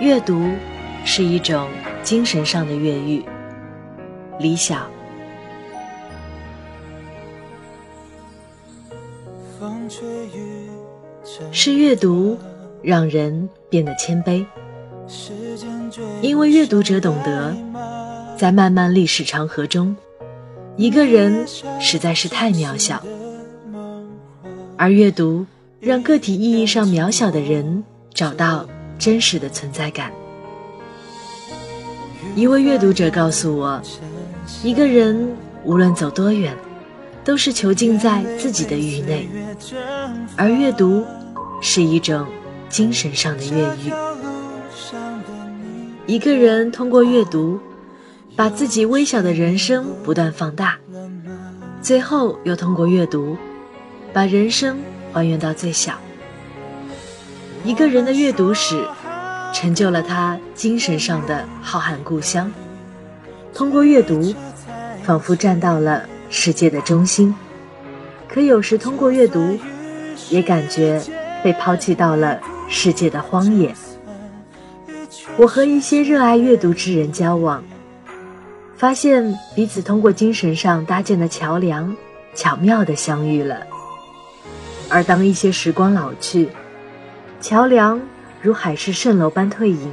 阅读是一种精神上的越狱。理想。是阅读让人变得谦卑，因为阅读者懂得，在漫漫历史长河中，一个人实在是太渺小，而阅读让个体意义上渺小的人找到真实的存在感。一位阅读者告诉我，一个人无论走多远，都是囚禁在自己的域内，而阅读。是一种精神上的越狱。一个人通过阅读，把自己微小的人生不断放大，最后又通过阅读，把人生还原到最小。一个人的阅读史，成就了他精神上的浩瀚故乡。通过阅读，仿佛站到了世界的中心，可有时通过阅读，也感觉。被抛弃到了世界的荒野。我和一些热爱阅读之人交往，发现彼此通过精神上搭建的桥梁，巧妙地相遇了。而当一些时光老去，桥梁如海市蜃楼般退隐，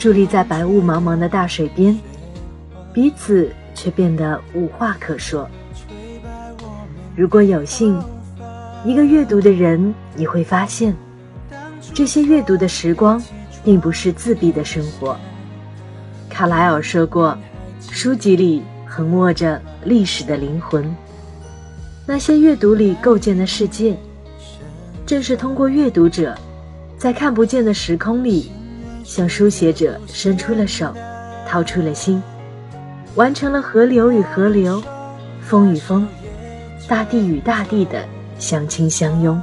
伫立在白雾茫茫的大水边，彼此却变得无话可说。如果有幸。一个阅读的人，你会发现，这些阅读的时光，并不是自闭的生活。卡莱尔说过，书籍里横卧着历史的灵魂。那些阅读里构建的世界，正是通过阅读者，在看不见的时空里，向书写者伸出了手，掏出了心，完成了河流与河流，风与风，大地与大地的。相亲相拥。